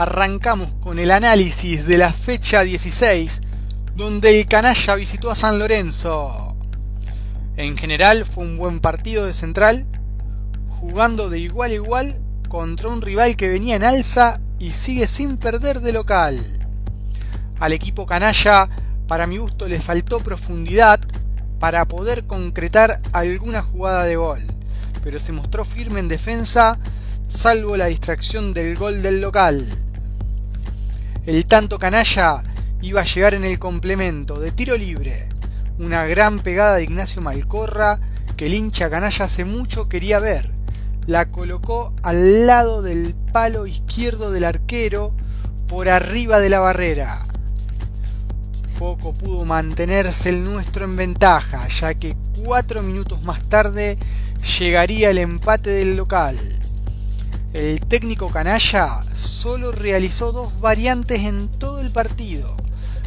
arrancamos con el análisis de la fecha 16, donde el canalla visitó a San Lorenzo. En general fue un buen partido de central, jugando de igual a igual contra un rival que venía en alza y sigue sin perder de local. Al equipo canalla, para mi gusto, le faltó profundidad para poder concretar alguna jugada de gol, pero se mostró firme en defensa, salvo la distracción del gol del local. El tanto canalla iba a llegar en el complemento de tiro libre. Una gran pegada de Ignacio Malcorra que el hincha canalla hace mucho quería ver. La colocó al lado del palo izquierdo del arquero por arriba de la barrera. Poco pudo mantenerse el nuestro en ventaja, ya que cuatro minutos más tarde llegaría el empate del local. El técnico canalla solo realizó dos variantes en todo el partido,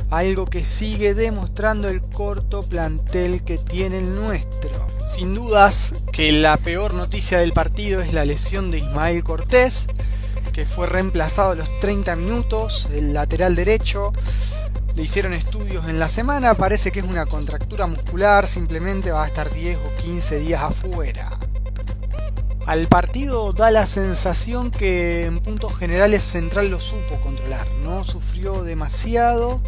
algo que sigue demostrando el corto plantel que tiene el nuestro. Sin dudas que la peor noticia del partido es la lesión de Ismael Cortés, que fue reemplazado a los 30 minutos, el lateral derecho. Le hicieron estudios en la semana, parece que es una contractura muscular, simplemente va a estar 10 o 15 días afuera. Al partido da la sensación que en puntos generales Central lo supo controlar, no sufrió demasiado,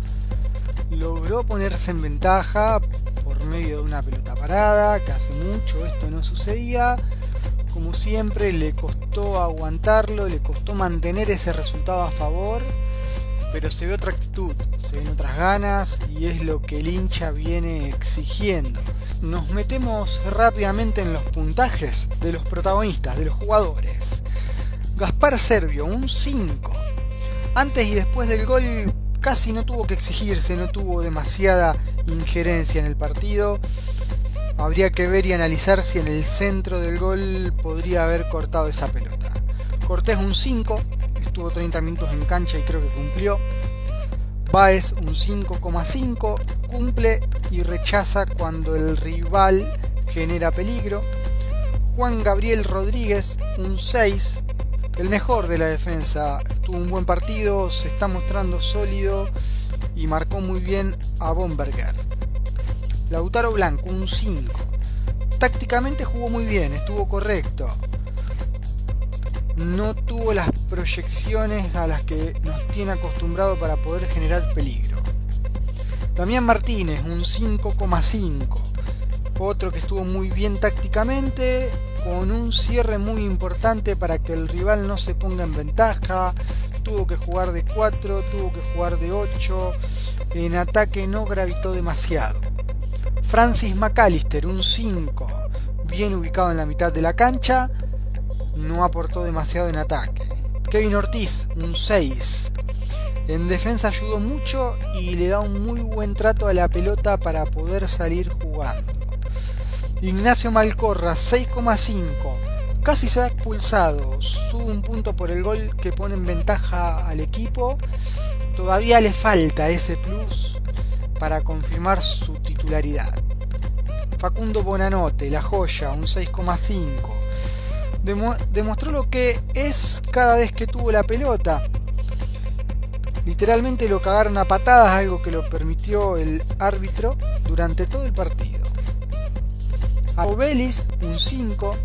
logró ponerse en ventaja por medio de una pelota parada, que hace mucho esto no sucedía, como siempre le costó aguantarlo, le costó mantener ese resultado a favor, pero se ve otra actitud, se ven otras ganas y es lo que el hincha viene exigiendo nos metemos rápidamente en los puntajes de los protagonistas, de los jugadores. Gaspar Servio, un 5. Antes y después del gol casi no tuvo que exigirse, no tuvo demasiada injerencia en el partido. Habría que ver y analizar si en el centro del gol podría haber cortado esa pelota. Cortés un 5, estuvo 30 minutos en cancha y creo que cumplió. Baez un 5,5, cumple y rechaza cuando el rival genera peligro. Juan Gabriel Rodríguez un 6, el mejor de la defensa. Tuvo un buen partido, se está mostrando sólido y marcó muy bien a Bomberger. Lautaro Blanco un 5. Tácticamente jugó muy bien, estuvo correcto no tuvo las proyecciones a las que nos tiene acostumbrado para poder generar peligro. Damián Martínez, un 5,5. Otro que estuvo muy bien tácticamente, con un cierre muy importante para que el rival no se ponga en ventaja. Tuvo que jugar de 4, tuvo que jugar de 8. En ataque no gravitó demasiado. Francis McAllister, un 5. Bien ubicado en la mitad de la cancha no aportó demasiado en ataque. Kevin Ortiz, un 6. En defensa ayudó mucho y le da un muy buen trato a la pelota para poder salir jugando. Ignacio Malcorra, 6,5. Casi se ha expulsado. Sube un punto por el gol que pone en ventaja al equipo. Todavía le falta ese plus para confirmar su titularidad. Facundo Bonanote, la joya, un 6,5 demostró lo que es cada vez que tuvo la pelota. Literalmente lo cagaron a patadas, algo que lo permitió el árbitro durante todo el partido. A Obelis, un 5,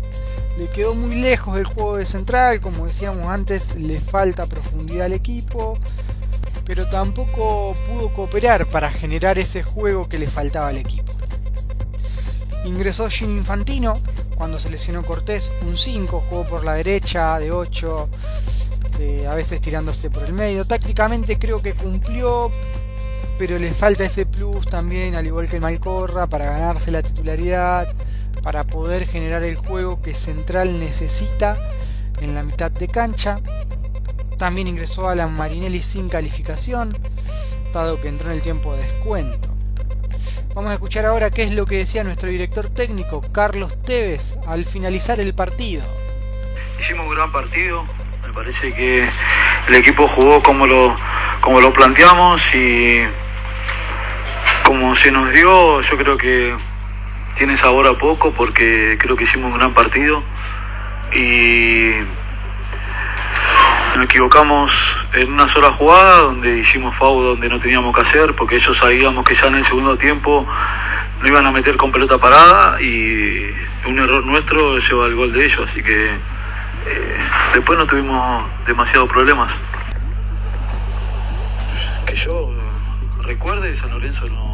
le quedó muy lejos del juego de central, como decíamos antes, le falta profundidad al equipo, pero tampoco pudo cooperar para generar ese juego que le faltaba al equipo. Ingresó Gin Infantino, cuando se lesionó Cortés, un 5, jugó por la derecha de 8, eh, a veces tirándose por el medio. Tácticamente creo que cumplió, pero le falta ese plus también, al igual que el Malcorra, para ganarse la titularidad, para poder generar el juego que Central necesita en la mitad de cancha. También ingresó a la Marinelli sin calificación, dado que entró en el tiempo de descuento. Vamos a escuchar ahora qué es lo que decía nuestro director técnico, Carlos Tevez, al finalizar el partido. Hicimos un gran partido, me parece que el equipo jugó como lo, como lo planteamos y como se nos dio, yo creo que tiene sabor a poco porque creo que hicimos un gran partido y nos equivocamos en una sola jugada donde hicimos FAU donde no teníamos que hacer porque ellos sabíamos que ya en el segundo tiempo no iban a meter con pelota parada y un error nuestro lleva al gol de ellos, así que eh, después no tuvimos demasiados problemas. Que yo recuerde, San Lorenzo no,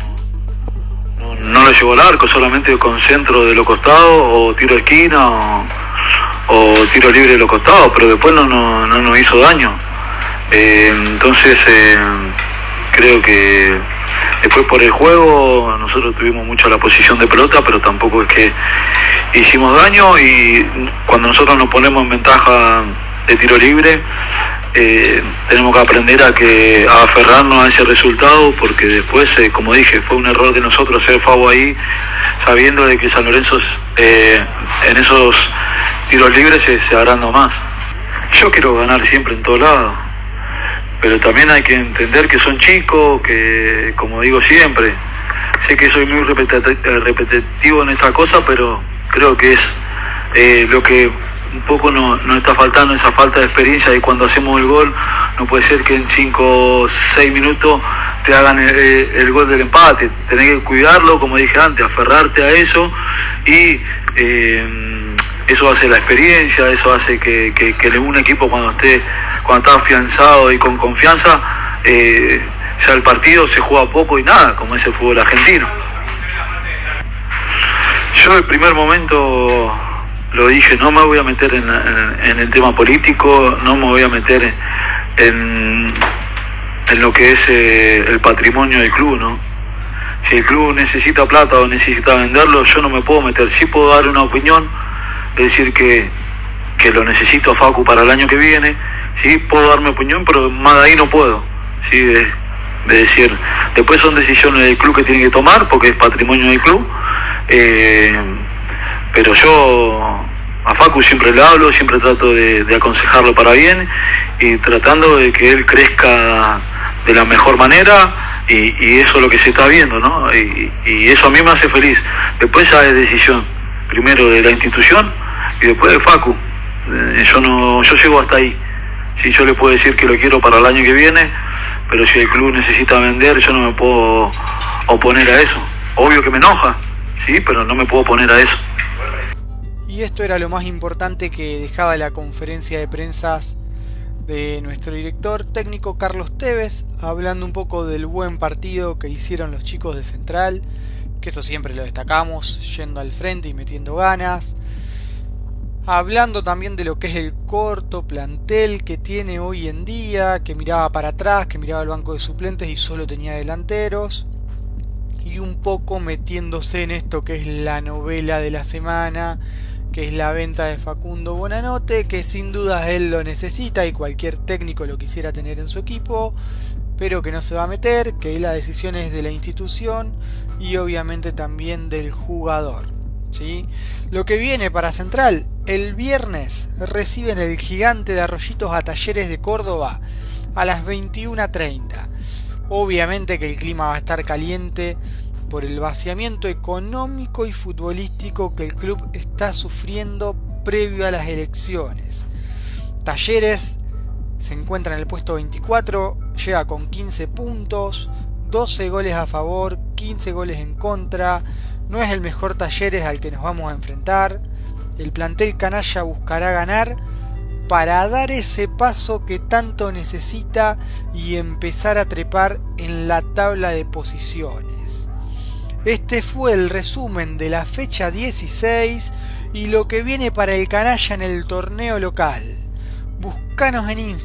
no, no lo llevó al arco, solamente con centro de los costados o tiro de esquina o, o tiro libre de los costados, pero después no, no, no nos hizo daño. Eh, entonces eh, creo que después por el juego nosotros tuvimos mucho la posición de pelota, pero tampoco es que hicimos daño y cuando nosotros nos ponemos en ventaja de tiro libre, eh, tenemos que aprender a que a aferrarnos a ese resultado porque después, como dije, fue un error de nosotros hacer FAO ahí, sabiendo de que San Lorenzo en esos tiros libres se, se agranda más. Yo quiero ganar siempre en todos lados, pero también hay que entender que son chicos, que como digo siempre, sé que soy muy repetitivo en esta cosa, pero creo que es eh, lo que un poco nos no está faltando, esa falta de experiencia y cuando hacemos el gol, no puede ser que en 5 o 6 minutos te hagan el, el, gol del empate, tenés que cuidarlo, como dije antes, aferrarte a eso y eh, eso hace la experiencia, eso hace que, que, que, un equipo cuando esté cuando está afianzado y con confianza, eh, sea el partido, se juega poco y nada, como es el fútbol argentino. Yo el primer momento lo dije, no me voy a meter en, en, en el tema político, no me voy a meter en, en lo que es eh, el patrimonio del club, ¿no? Si el club necesita plata o necesita venderlo, yo no me puedo meter. Sí puedo dar una opinión, decir que, que lo necesito a Facu para el año que viene, sí puedo dar mi opinión, pero más de ahí no puedo, sí, de, de decir, después son decisiones del club que tienen que tomar, porque es patrimonio del club, eh, pero yo a Facu siempre le hablo, siempre trato de, aconsejarlo para bien y tratando de que él crezca de la mejor manera y, y eso es lo que se está viendo, ¿no? Y, y, eso a mí me hace feliz. Después ya es decisión, primero de la institución y después de Facu. Eh, yo no, yo llego hasta ahí. Si yo le puedo decir que lo quiero para el año que viene, pero si el club necesita vender, yo no me puedo oponer a eso. Obvio que me enoja, sí, pero no me puedo oponer a eso. Y esto era lo más importante que dejaba la conferencia de prensas de nuestro director técnico Carlos Tevez, hablando un poco del buen partido que hicieron los chicos de Central, que eso siempre lo destacamos, yendo al frente y metiendo ganas. Hablando también de lo que es el corto plantel que tiene hoy en día, que miraba para atrás, que miraba el banco de suplentes y solo tenía delanteros. Y un poco metiéndose en esto que es la novela de la semana, que es la venta de Facundo Bonanote, que sin duda él lo necesita y cualquier técnico lo quisiera tener en su equipo, pero que no se va a meter, que la decisión es de la institución y obviamente también del jugador. ¿sí? Lo que viene para Central, el viernes reciben el gigante de Arroyitos a Talleres de Córdoba a las 21.30. Obviamente que el clima va a estar caliente por el vaciamiento económico y futbolístico que el club está sufriendo previo a las elecciones. Talleres se encuentra en el puesto 24, llega con 15 puntos, 12 goles a favor, 15 goles en contra. No es el mejor Talleres al que nos vamos a enfrentar. El plantel canalla buscará ganar para dar ese paso que tanto necesita y empezar a trepar en la tabla de posiciones. Este fue el resumen de la fecha 16 y lo que viene para el canalla en el torneo local. Búscanos en Instagram